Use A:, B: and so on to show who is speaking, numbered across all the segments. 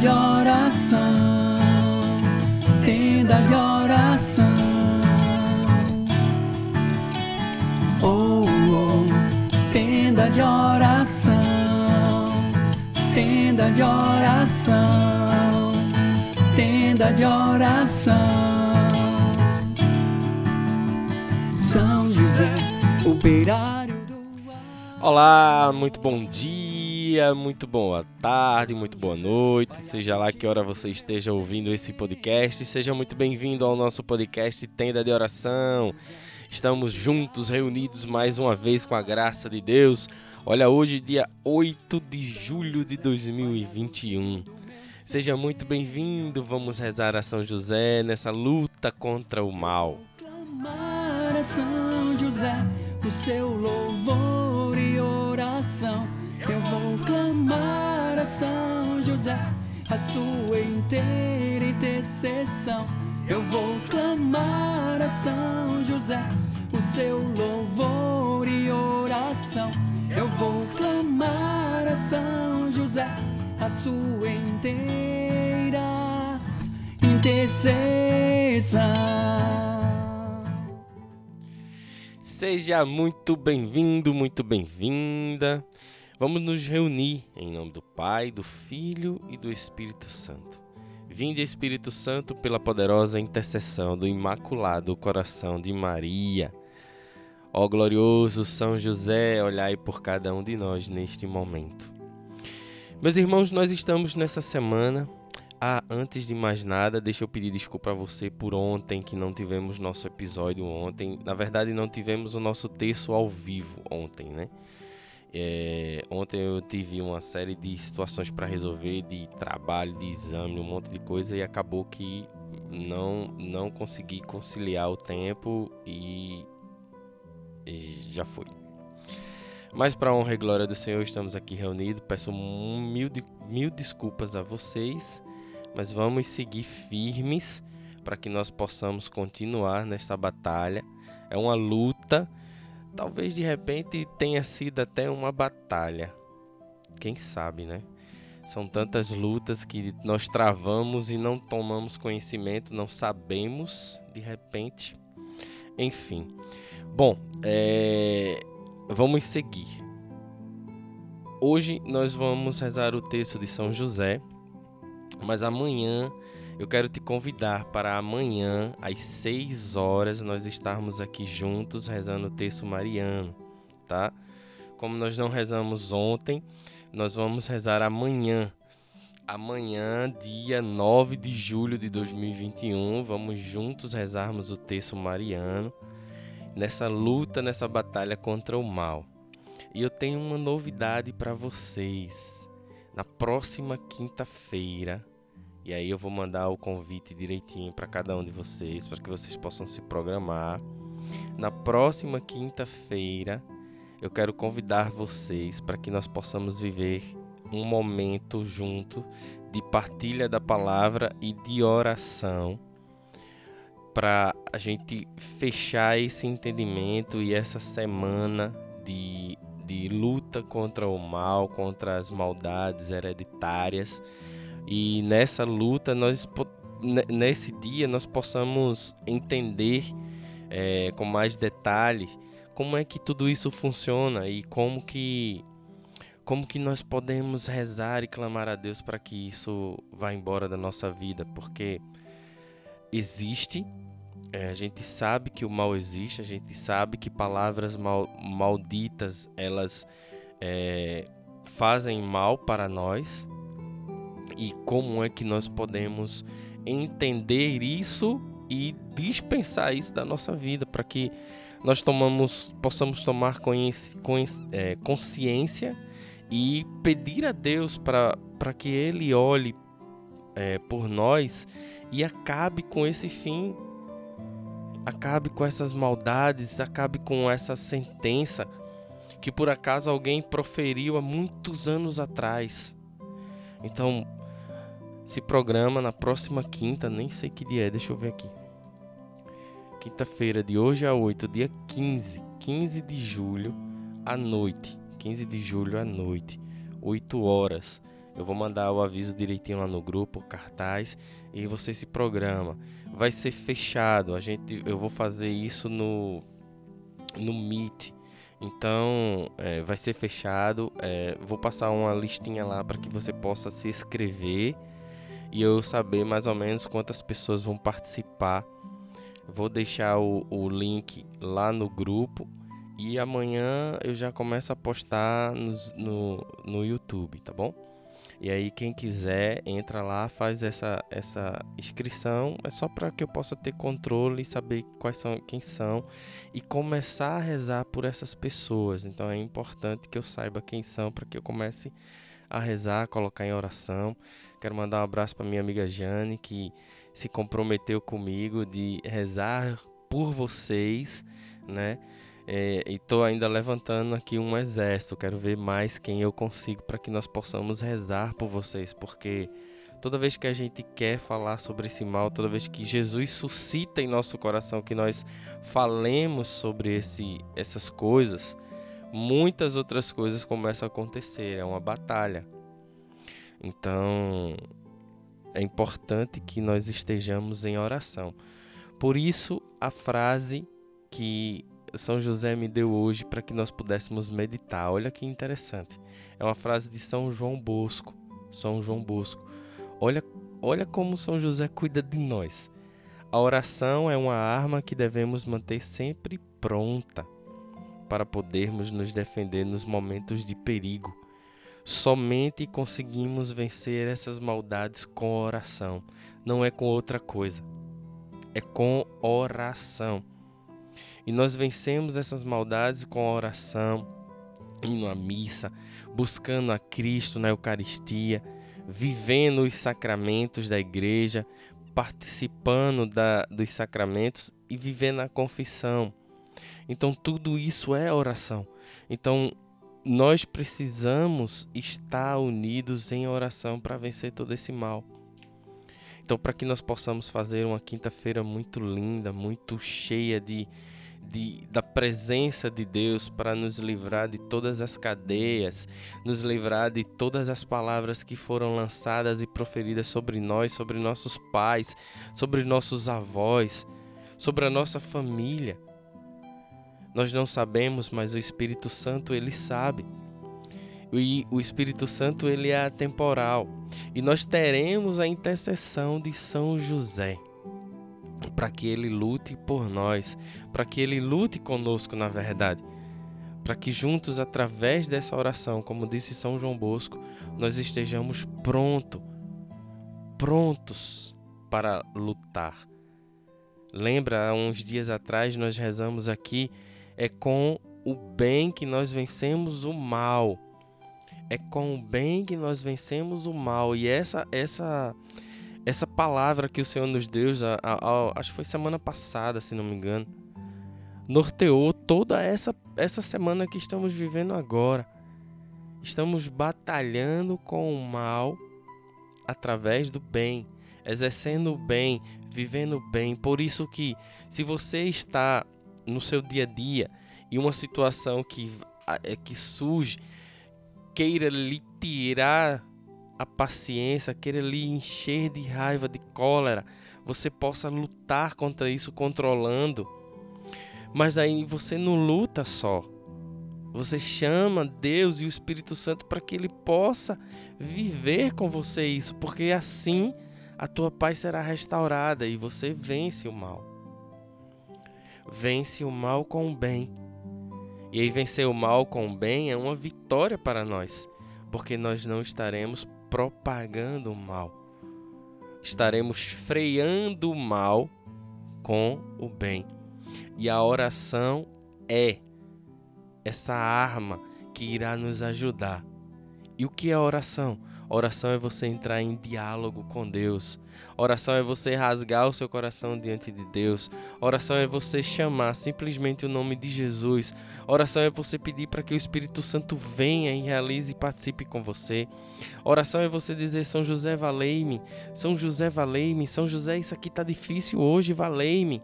A: de oração, tenda de oração. Oh, oh, tenda de oração, tenda de oração, tenda de oração. São José, operário do
B: Olá, muito bom dia, muito boa tarde, muito boa noite, seja lá que hora você esteja ouvindo esse podcast, seja muito bem-vindo ao nosso podcast Tenda de Oração. Estamos juntos, reunidos mais uma vez com a graça de Deus. Olha, hoje, dia 8 de julho de 2021. Seja muito bem-vindo, vamos rezar a São José nessa luta contra o mal.
A: a São José, o seu sua inteira intercessão. Eu vou clamar a São José, o seu louvor e oração. Eu vou clamar a São José, a sua inteira intercessão.
B: Seja muito bem-vindo, muito bem-vinda. Vamos nos reunir em nome do Pai, do Filho e do Espírito Santo. Vinde, Espírito Santo, pela poderosa intercessão do Imaculado Coração de Maria. Ó glorioso São José, olhai por cada um de nós neste momento. Meus irmãos, nós estamos nessa semana. Ah, antes de mais nada, deixa eu pedir desculpa a você por ontem que não tivemos nosso episódio ontem. Na verdade, não tivemos o nosso texto ao vivo ontem, né? É, ontem eu tive uma série de situações para resolver, de trabalho, de exame, um monte de coisa e acabou que não não consegui conciliar o tempo e, e já foi. Mas para honra e glória do Senhor, estamos aqui reunidos. Peço mil, de- mil desculpas a vocês, mas vamos seguir firmes para que nós possamos continuar nesta batalha. É uma luta, talvez de repente tenha sido até uma batalha. Quem sabe, né? São tantas lutas que nós travamos e não tomamos conhecimento, não sabemos de repente. Enfim. Bom, é, vamos seguir. Hoje nós vamos rezar o texto de São José, mas amanhã eu quero te convidar para amanhã, às 6 horas, nós estarmos aqui juntos rezando o texto mariano, tá? Como nós não rezamos ontem, nós vamos rezar amanhã. Amanhã, dia 9 de julho de 2021, vamos juntos rezarmos o texto mariano nessa luta, nessa batalha contra o mal. E eu tenho uma novidade para vocês. Na próxima quinta-feira, e aí eu vou mandar o convite direitinho para cada um de vocês, para que vocês possam se programar. Na próxima quinta-feira, eu quero convidar vocês para que nós possamos viver um momento junto de partilha da palavra e de oração para a gente fechar esse entendimento e essa semana de, de luta contra o mal, contra as maldades hereditárias. E nessa luta, nós nesse dia, nós possamos entender eh, com mais detalhe como é que tudo isso funciona e como que como que nós podemos rezar e clamar a Deus para que isso vá embora da nossa vida, porque existe, é, a gente sabe que o mal existe, a gente sabe que palavras mal, malditas elas é, fazem mal para nós e como é que nós podemos entender isso e dispensar isso da nossa vida para que nós tomamos, possamos tomar é, consciência e pedir a Deus para que Ele olhe é, por nós e acabe com esse fim, acabe com essas maldades, acabe com essa sentença que por acaso alguém proferiu há muitos anos atrás. Então, se programa na próxima quinta, nem sei que dia é, deixa eu ver aqui. Quinta-feira, de hoje a 8, dia 15, 15 de julho, à noite. 15 de julho à noite, 8 horas. Eu vou mandar o aviso direitinho lá no grupo, cartaz, e você se programa. Vai ser fechado. A gente, eu vou fazer isso no no Meet. Então, é, vai ser fechado. É, vou passar uma listinha lá para que você possa se inscrever e eu saber mais ou menos quantas pessoas vão participar. Vou deixar o, o link lá no grupo e amanhã eu já começo a postar no, no, no YouTube, tá bom? E aí quem quiser entra lá, faz essa, essa inscrição, é só para que eu possa ter controle e saber quais são, quem são e começar a rezar por essas pessoas. Então é importante que eu saiba quem são para que eu comece a rezar, a colocar em oração. Quero mandar um abraço para minha amiga Jane que se comprometeu comigo de rezar por vocês, né? É, e estou ainda levantando aqui um exército. Quero ver mais quem eu consigo para que nós possamos rezar por vocês, porque toda vez que a gente quer falar sobre esse mal, toda vez que Jesus suscita em nosso coração que nós falemos sobre esse, essas coisas, muitas outras coisas começam a acontecer. É uma batalha. Então, é importante que nós estejamos em oração. Por isso, a frase que são José me deu hoje para que nós pudéssemos meditar. Olha que interessante. É uma frase de São João Bosco. São João Bosco. Olha, olha como São José cuida de nós. A oração é uma arma que devemos manter sempre pronta para podermos nos defender nos momentos de perigo. Somente conseguimos vencer essas maldades com oração, não é com outra coisa. É com oração. E nós vencemos essas maldades com oração, indo à missa, buscando a Cristo na Eucaristia, vivendo os sacramentos da igreja, participando da, dos sacramentos e vivendo a confissão. Então, tudo isso é oração. Então, nós precisamos estar unidos em oração para vencer todo esse mal. Então, para que nós possamos fazer uma quinta-feira muito linda, muito cheia de, de, da presença de Deus para nos livrar de todas as cadeias, nos livrar de todas as palavras que foram lançadas e proferidas sobre nós, sobre nossos pais, sobre nossos avós, sobre a nossa família. Nós não sabemos, mas o Espírito Santo ele sabe. E o Espírito Santo ele é atemporal. E nós teremos a intercessão de São José para que Ele lute por nós, para que Ele lute conosco, na verdade. Para que juntos, através dessa oração, como disse São João Bosco, nós estejamos pronto, prontos para lutar. Lembra, há uns dias atrás nós rezamos aqui, é com o bem que nós vencemos o mal. É com o bem que nós vencemos o mal. E essa essa essa palavra que o Senhor nos deu, a, a, a, acho que foi semana passada, se não me engano, norteou toda essa, essa semana que estamos vivendo agora. Estamos batalhando com o mal através do bem, exercendo o bem, vivendo o bem. Por isso que se você está no seu dia a dia e uma situação que, é, que surge queira lhe tirar a paciência, querer lhe encher de raiva, de cólera, você possa lutar contra isso controlando. Mas aí você não luta só. Você chama Deus e o Espírito Santo para que ele possa viver com você isso, porque assim a tua paz será restaurada e você vence o mal. Vence o mal com o bem. E aí vencer o mal com o bem é uma vitória para nós, porque nós não estaremos propagando o mal. Estaremos freando o mal com o bem. E a oração é essa arma que irá nos ajudar. E o que é oração? Oração é você entrar em diálogo com Deus. Oração é você rasgar o seu coração diante de Deus. Oração é você chamar simplesmente o nome de Jesus. Oração é você pedir para que o Espírito Santo venha e realize e participe com você. Oração é você dizer: São José, valei-me. São José, valei-me. São José, isso aqui está difícil hoje, valei-me.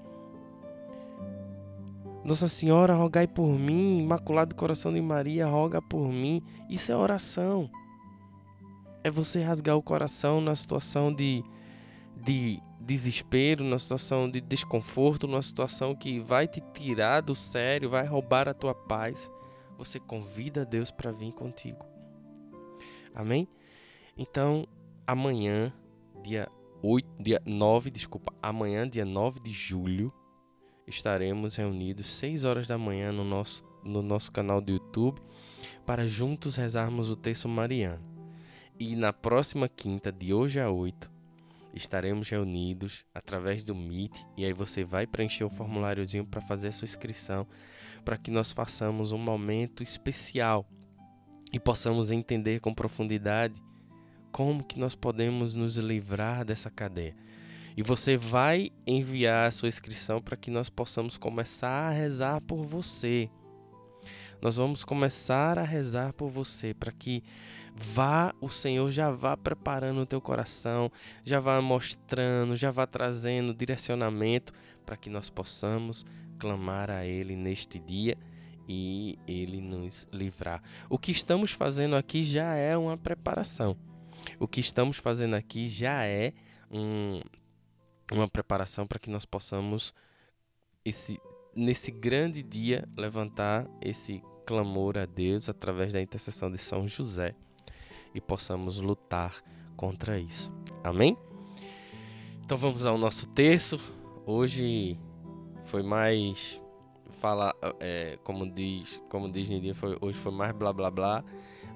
B: Nossa Senhora, rogai por mim. Imaculado Coração de Maria, roga por mim. Isso é oração é você rasgar o coração na situação de, de desespero, na situação de desconforto, numa situação que vai te tirar do sério, vai roubar a tua paz. Você convida Deus para vir contigo. Amém? Então, amanhã, dia 8, dia 9, desculpa, amanhã, dia 9 de julho, estaremos reunidos 6 horas da manhã no nosso, no nosso canal do YouTube para juntos rezarmos o texto mariano. E na próxima quinta, de hoje a 8, estaremos reunidos através do Meet e aí você vai preencher o formuláriozinho para fazer a sua inscrição, para que nós façamos um momento especial e possamos entender com profundidade como que nós podemos nos livrar dessa cadeia. E você vai enviar a sua inscrição para que nós possamos começar a rezar por você. Nós vamos começar a rezar por você para que vá o Senhor já vá preparando o teu coração, já vá mostrando, já vá trazendo direcionamento para que nós possamos clamar a ele neste dia e ele nos livrar. O que estamos fazendo aqui já é uma preparação. O que estamos fazendo aqui já é um, uma preparação para que nós possamos esse nesse grande dia levantar esse clamor a Deus através da intercessão de São José e possamos lutar contra isso. Amém? Então vamos ao nosso texto. Hoje foi mais fala é, como diz como diz Nidia, foi hoje foi mais blá blá blá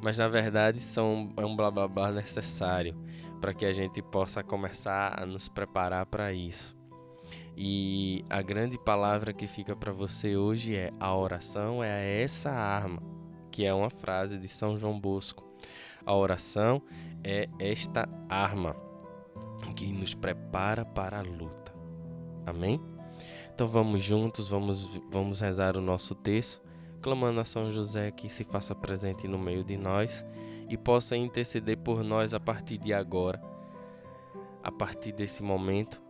B: mas na verdade são é um blá blá blá necessário para que a gente possa começar a nos preparar para isso e a grande palavra que fica para você hoje é a oração é essa arma que é uma frase de São João Bosco. A oração é esta arma que nos prepara para a luta amém? Então vamos juntos, vamos, vamos rezar o nosso texto, clamando a São José que se faça presente no meio de nós e possa interceder por nós a partir de agora, a partir desse momento,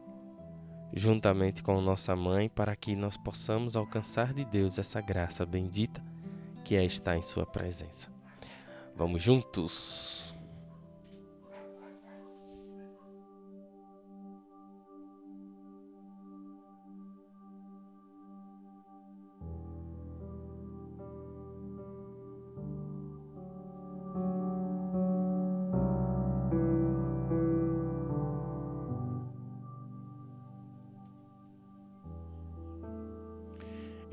B: juntamente com nossa mãe, para que nós possamos alcançar de Deus essa graça bendita que é estar em Sua presença. Vamos juntos!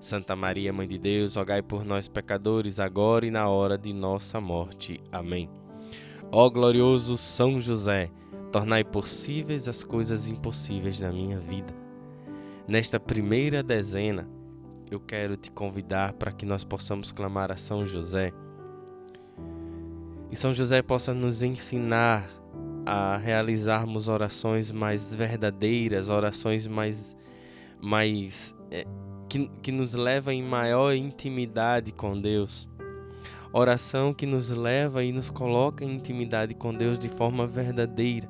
B: Santa Maria, Mãe de Deus, rogai por nós, pecadores, agora e na hora de nossa morte. Amém. Ó glorioso São José, tornai possíveis as coisas impossíveis na minha vida. Nesta primeira dezena, eu quero te convidar para que nós possamos clamar a São José. E São José possa nos ensinar a realizarmos orações mais verdadeiras, orações mais, mais é, que, que nos leva em maior intimidade com Deus. Oração que nos leva e nos coloca em intimidade com Deus de forma verdadeira.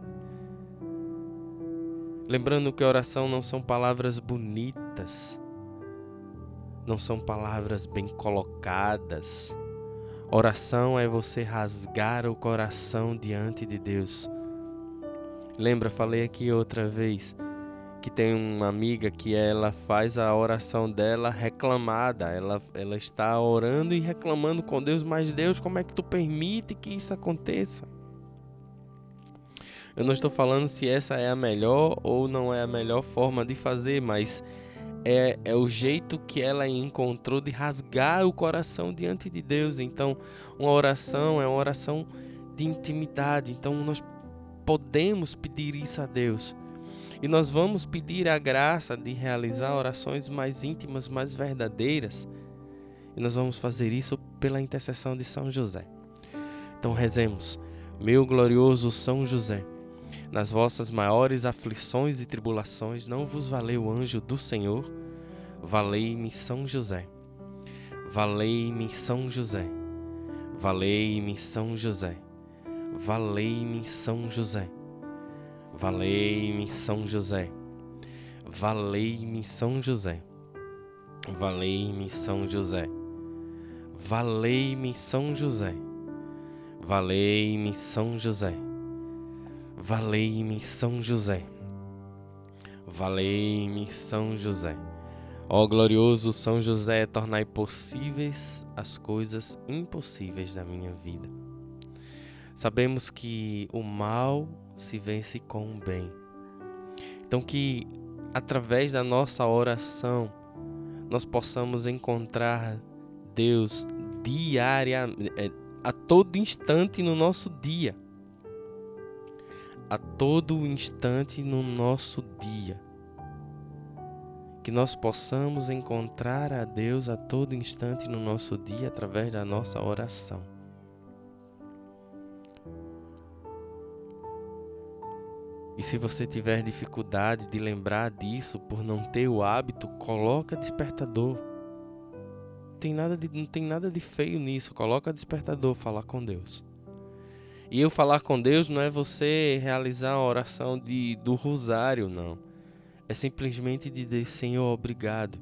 B: Lembrando que oração não são palavras bonitas, não são palavras bem colocadas. Oração é você rasgar o coração diante de Deus. Lembra, falei aqui outra vez que tem uma amiga que ela faz a oração dela reclamada. Ela, ela está orando e reclamando com Deus, mas Deus, como é que tu permite que isso aconteça? Eu não estou falando se essa é a melhor ou não é a melhor forma de fazer, mas é, é o jeito que ela encontrou de rasgar o coração diante de Deus. Então, uma oração é uma oração de intimidade. Então, nós podemos pedir isso a Deus. E nós vamos pedir a graça de realizar orações mais íntimas, mais verdadeiras. E nós vamos fazer isso pela intercessão de São José. Então rezemos, meu glorioso São José, nas vossas maiores aflições e tribulações, não vos valeu o anjo do Senhor? Valei-me São José. Valei-me São José. Valei-me São José. Valei-me São José. Valei-me São José. Valei-me São José. Valei-me São José. Valei-me São José. Valei-me São José. Valei-me São José. Valei-me São José. Ó glorioso São José, tornai possíveis as coisas impossíveis da minha vida. Sabemos que o mal se vence com o bem. Então, que através da nossa oração nós possamos encontrar Deus diariamente, é, a todo instante no nosso dia. A todo instante no nosso dia. Que nós possamos encontrar a Deus a todo instante no nosso dia através da nossa oração. E se você tiver dificuldade de lembrar disso por não ter o hábito, coloca despertador. Tem nada de, não tem nada de feio nisso. Coloca despertador, falar com Deus. E eu falar com Deus não é você realizar a oração de, do rosário, não. É simplesmente dizer: Senhor, obrigado.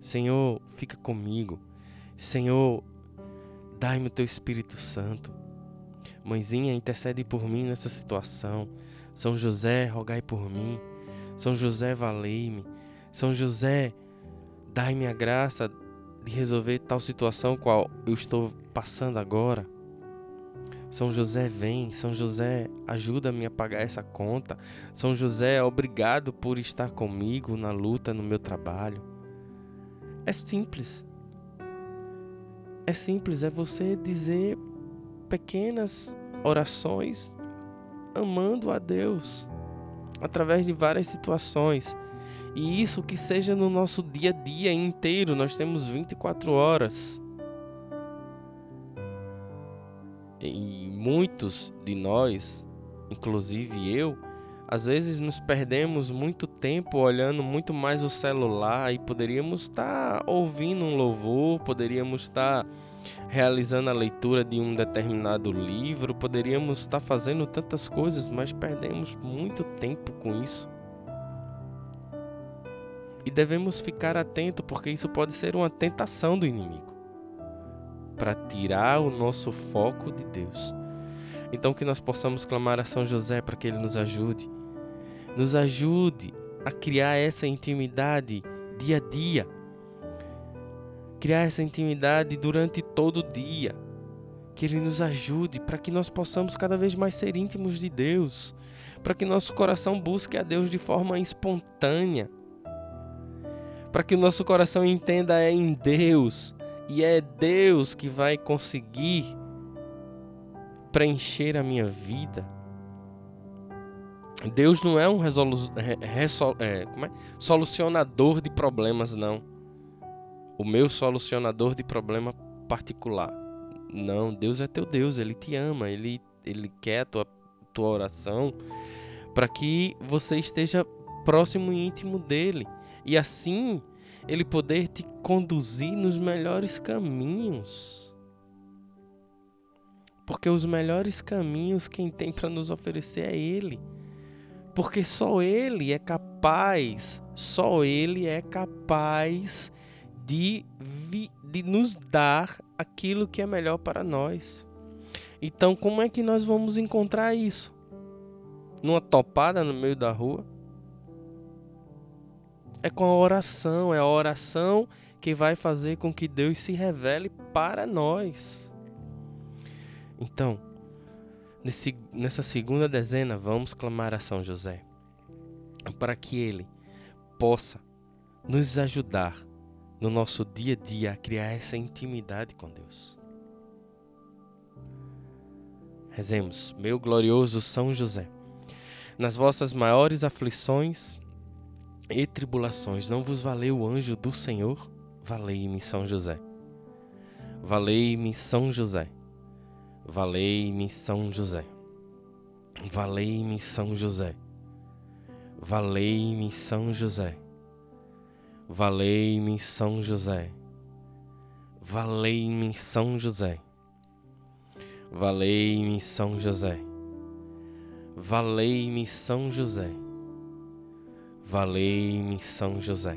B: Senhor, fica comigo. Senhor, dai-me o teu Espírito Santo. Mãezinha, intercede por mim nessa situação. São José, rogai por mim. São José, valei-me. São José, dai-me a graça de resolver tal situação qual eu estou passando agora. São José, vem. São José, ajuda-me a pagar essa conta. São José, obrigado por estar comigo na luta no meu trabalho. É simples. É simples, é você dizer pequenas orações amando a Deus através de várias situações. E isso que seja no nosso dia a dia inteiro, nós temos 24 horas. E muitos de nós, inclusive eu, às vezes nos perdemos muito tempo olhando muito mais o celular e poderíamos estar ouvindo um louvor, poderíamos estar realizando a leitura de um determinado livro, poderíamos estar fazendo tantas coisas, mas perdemos muito tempo com isso. E devemos ficar atento porque isso pode ser uma tentação do inimigo para tirar o nosso foco de Deus. Então que nós possamos clamar a São José para que ele nos ajude. Nos ajude a criar essa intimidade dia a dia criar essa intimidade durante todo o dia. Que Ele nos ajude para que nós possamos cada vez mais ser íntimos de Deus, para que nosso coração busque a Deus de forma espontânea, para que o nosso coração entenda é em Deus. E é Deus que vai conseguir preencher a minha vida. Deus não é um resolu é, é, solucionador de problemas, não o meu solucionador de problema particular. Não, Deus é teu Deus, ele te ama, ele, ele quer a tua, tua oração para que você esteja próximo e íntimo dele. E assim ele poder te conduzir nos melhores caminhos. Porque os melhores caminhos quem tem para nos oferecer é ele. Porque só ele é capaz, só ele é capaz de, de nos dar aquilo que é melhor para nós. Então, como é que nós vamos encontrar isso? Numa topada no meio da rua? É com a oração, é a oração que vai fazer com que Deus se revele para nós. Então, nesse, nessa segunda dezena, vamos clamar a São José para que ele possa nos ajudar no nosso dia a dia a criar essa intimidade com Deus. Rezemos, meu glorioso São José, nas vossas maiores aflições e tribulações, não vos valeu o anjo do Senhor? Valei-me, São José. Valei-me, São José. Valei-me, São José. Valei-me, São José. Valei-me, São José. Valei-me, São José. Valei-me, São José. Valei-me, São José. Valei-me, São José. Valei-me, São José.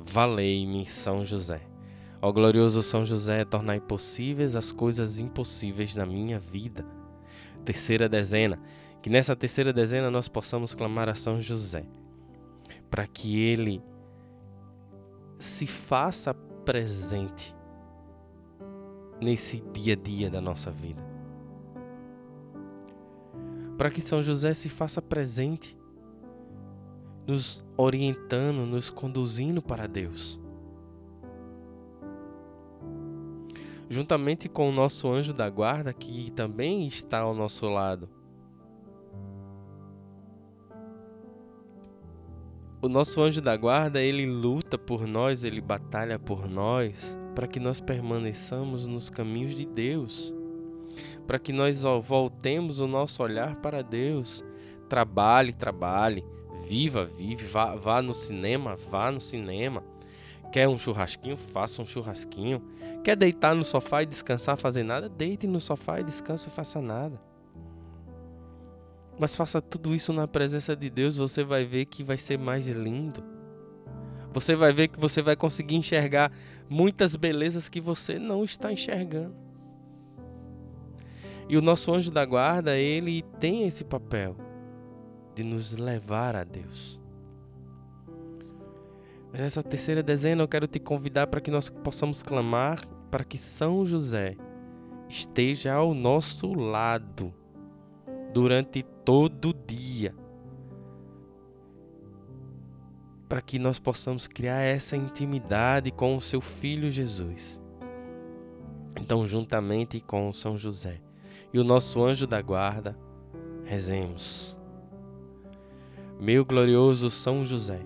B: Valei-me, São José. Ó glorioso São José, tornai possíveis as coisas impossíveis na minha vida. Terceira dezena. Que nessa terceira dezena nós possamos clamar a São José, para que ele se faça presente nesse dia a dia da nossa vida. Para que São José se faça presente, nos orientando, nos conduzindo para Deus. Juntamente com o nosso anjo da guarda, que também está ao nosso lado, o nosso anjo da guarda, ele luta por nós, ele batalha por nós, para que nós permaneçamos nos caminhos de Deus, para que nós voltemos o nosso olhar para Deus. Trabalhe, trabalhe, viva, vive, vá, vá no cinema, vá no cinema. Quer um churrasquinho? Faça um churrasquinho. Quer deitar no sofá e descansar, fazer nada? Deite no sofá e descanse e faça nada. Mas faça tudo isso na presença de Deus, você vai ver que vai ser mais lindo. Você vai ver que você vai conseguir enxergar muitas belezas que você não está enxergando. E o nosso anjo da guarda, ele tem esse papel de nos levar a Deus. Nessa terceira dezena eu quero te convidar para que nós possamos clamar para que São José esteja ao nosso lado durante todo dia. Para que nós possamos criar essa intimidade com o seu filho Jesus. Então, juntamente com São José e o nosso anjo da guarda, rezemos. Meu glorioso São José,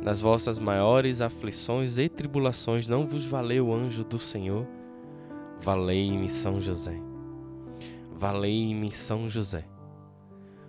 B: nas vossas maiores aflições e tribulações não vos valeu o anjo do Senhor? Valei-me, São José. Valei-me, São José.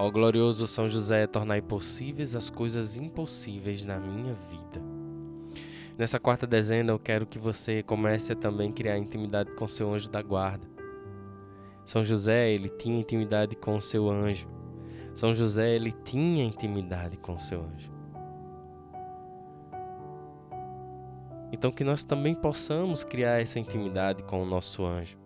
B: Ó glorioso São José, tornai possíveis as coisas impossíveis na minha vida. Nessa quarta dezena, eu quero que você comece a também criar intimidade com seu anjo da guarda. São José, ele tinha intimidade com o seu anjo. São José, ele tinha intimidade com o seu anjo. Então que nós também possamos criar essa intimidade com o nosso anjo.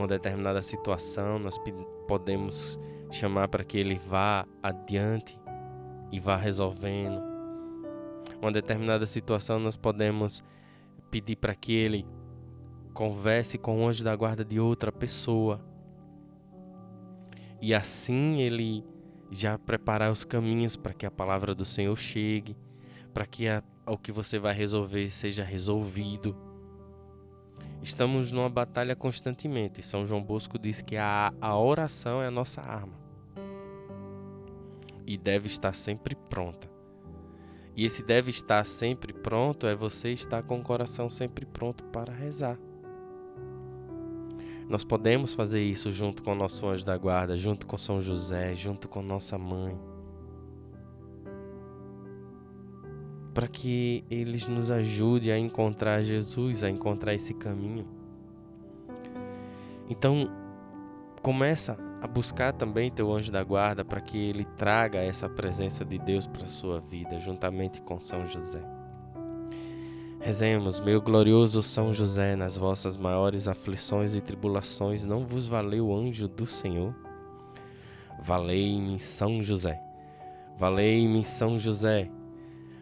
B: Uma determinada situação, nós podemos chamar para que ele vá adiante e vá resolvendo. Uma determinada situação nós podemos pedir para que ele converse com o anjo da guarda de outra pessoa. E assim ele já preparar os caminhos para que a palavra do Senhor chegue, para que a, o que você vai resolver seja resolvido. Estamos numa batalha constantemente. São João Bosco diz que a, a oração é a nossa arma e deve estar sempre pronta. E esse deve estar sempre pronto é você estar com o coração sempre pronto para rezar. Nós podemos fazer isso junto com o nosso anjo da guarda, junto com São José, junto com nossa mãe. Para que eles nos ajudem a encontrar Jesus, a encontrar esse caminho. Então, começa a buscar também teu anjo da guarda para que ele traga essa presença de Deus para sua vida, juntamente com São José. Rezemos, meu glorioso São José, nas vossas maiores aflições e tribulações, não vos valeu o anjo do Senhor? Valei-me, São José. Valei-me, São José.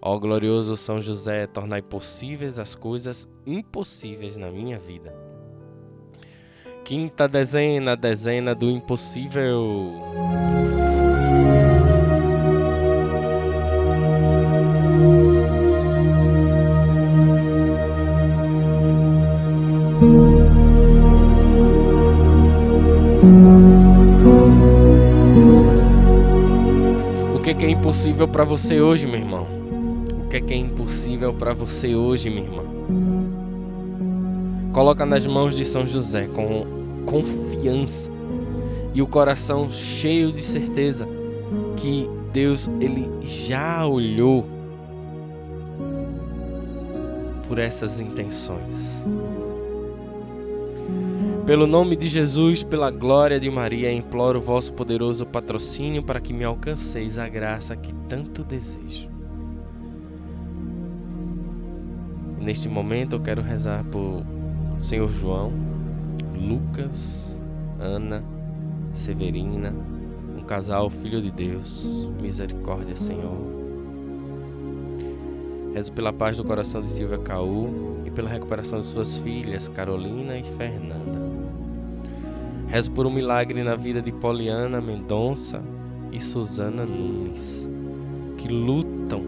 B: Ó glorioso São José, tornai possíveis as coisas impossíveis na minha vida. Quinta dezena, dezena do impossível. que é impossível para você hoje, meu irmão? O que é que é impossível para você hoje, minha irmã? Coloca nas mãos de São José com confiança e o coração cheio de certeza que Deus ele já olhou por essas intenções. Pelo nome de Jesus, pela glória de Maria, imploro o vosso poderoso patrocínio para que me alcanceis a graça que tanto desejo. Neste momento eu quero rezar por Senhor João, Lucas, Ana, Severina, um casal filho de Deus. Misericórdia, Senhor. Rezo pela paz do coração de Silvia Caú e pela recuperação de suas filhas, Carolina e Fernanda. Rezo por um milagre na vida de Poliana Mendonça e Susana Nunes, que lutam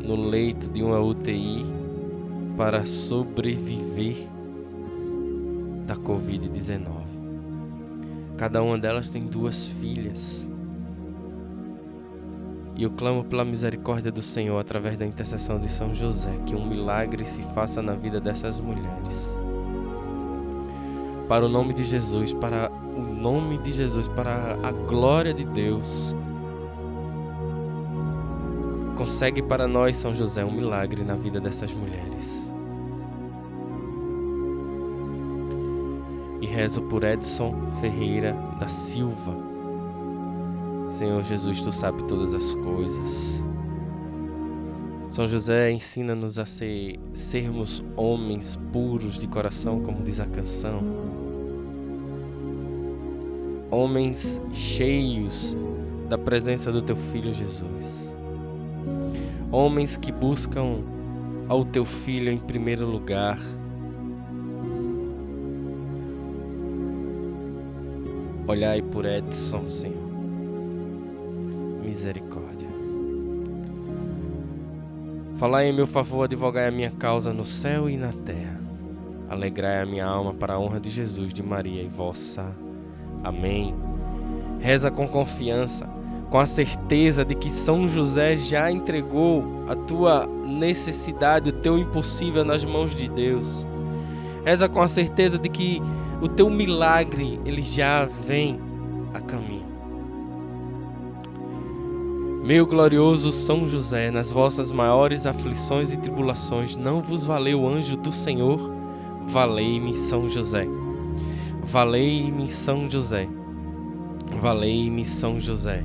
B: no leito de uma UTI para sobreviver da Covid-19. Cada uma delas tem duas filhas. E eu clamo pela misericórdia do Senhor através da intercessão de São José, que um milagre se faça na vida dessas mulheres para o nome de Jesus, para o nome de Jesus, para a glória de Deus. Consegue para nós, São José, um milagre na vida dessas mulheres. E rezo por Edson Ferreira da Silva. Senhor Jesus, tu sabes todas as coisas. São José ensina-nos a ser, sermos homens puros de coração, como diz a canção. Homens cheios da presença do teu filho Jesus. Homens que buscam ao teu filho em primeiro lugar. Olhai por Edson, Senhor. Misericórdia. Falai em meu favor, advogai a minha causa no céu e na terra. Alegrai a minha alma para a honra de Jesus, de Maria e vossa. Amém. Reza com confiança, com a certeza de que São José já entregou a tua necessidade, o teu impossível nas mãos de Deus. Reza com a certeza de que o teu milagre ele já vem a caminho. Meu glorioso São José, nas vossas maiores aflições e tribulações, não vos valeu o anjo do Senhor? Valei-me, São José. Valei-me, São José. Valei-me, São José.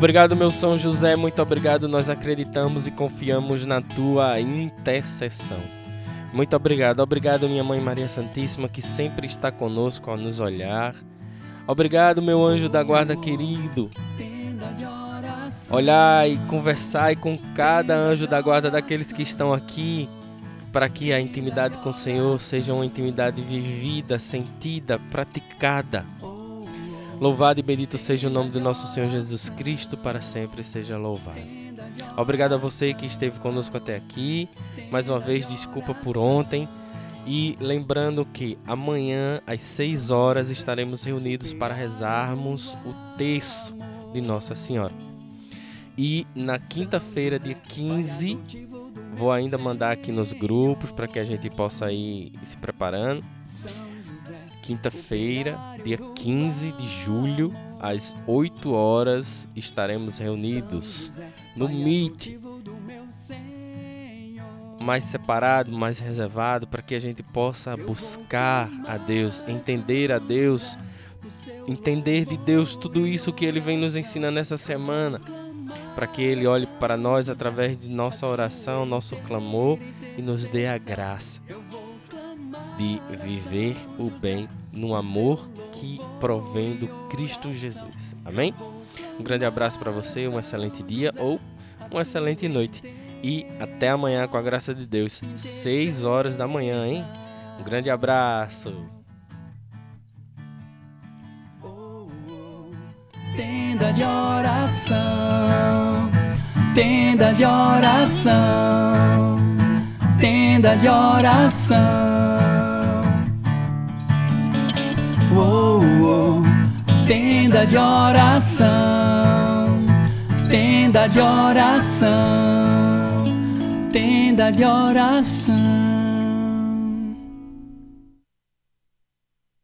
B: Obrigado, meu São José, muito obrigado. Nós acreditamos e confiamos na tua intercessão. Muito obrigado. Obrigado, minha Mãe Maria Santíssima, que sempre está conosco ao nos olhar. Obrigado, meu anjo da guarda querido. Olhar e conversar com cada anjo da guarda daqueles que estão aqui, para que a intimidade com o Senhor seja uma intimidade vivida, sentida, praticada. Louvado e bendito seja o nome do nosso Senhor Jesus Cristo, para sempre seja louvado. Obrigado a você que esteve conosco até aqui. Mais uma vez, desculpa por ontem. E lembrando que amanhã, às 6 horas, estaremos reunidos para rezarmos o texto de Nossa Senhora. E na quinta-feira, dia 15, vou ainda mandar aqui nos grupos para que a gente possa ir se preparando quinta-feira, dia 15 de julho, às 8 horas, estaremos reunidos no Meet. Mais separado, mais reservado, para que a gente possa buscar a Deus, entender a Deus, entender de Deus tudo isso que Ele vem nos ensinando essa semana, para que Ele olhe para nós através de nossa oração, nosso clamor e nos dê a graça de viver o bem no amor que provém do Cristo Jesus. Amém? Um grande abraço para você, um excelente dia ou uma excelente noite. E até amanhã, com a graça de Deus, 6 horas da manhã, hein? Um grande abraço.
A: Tenda de oração, tenda de oração, tenda de oração oh, oh. Tenda de oração, tenda de oração, tenda de oração.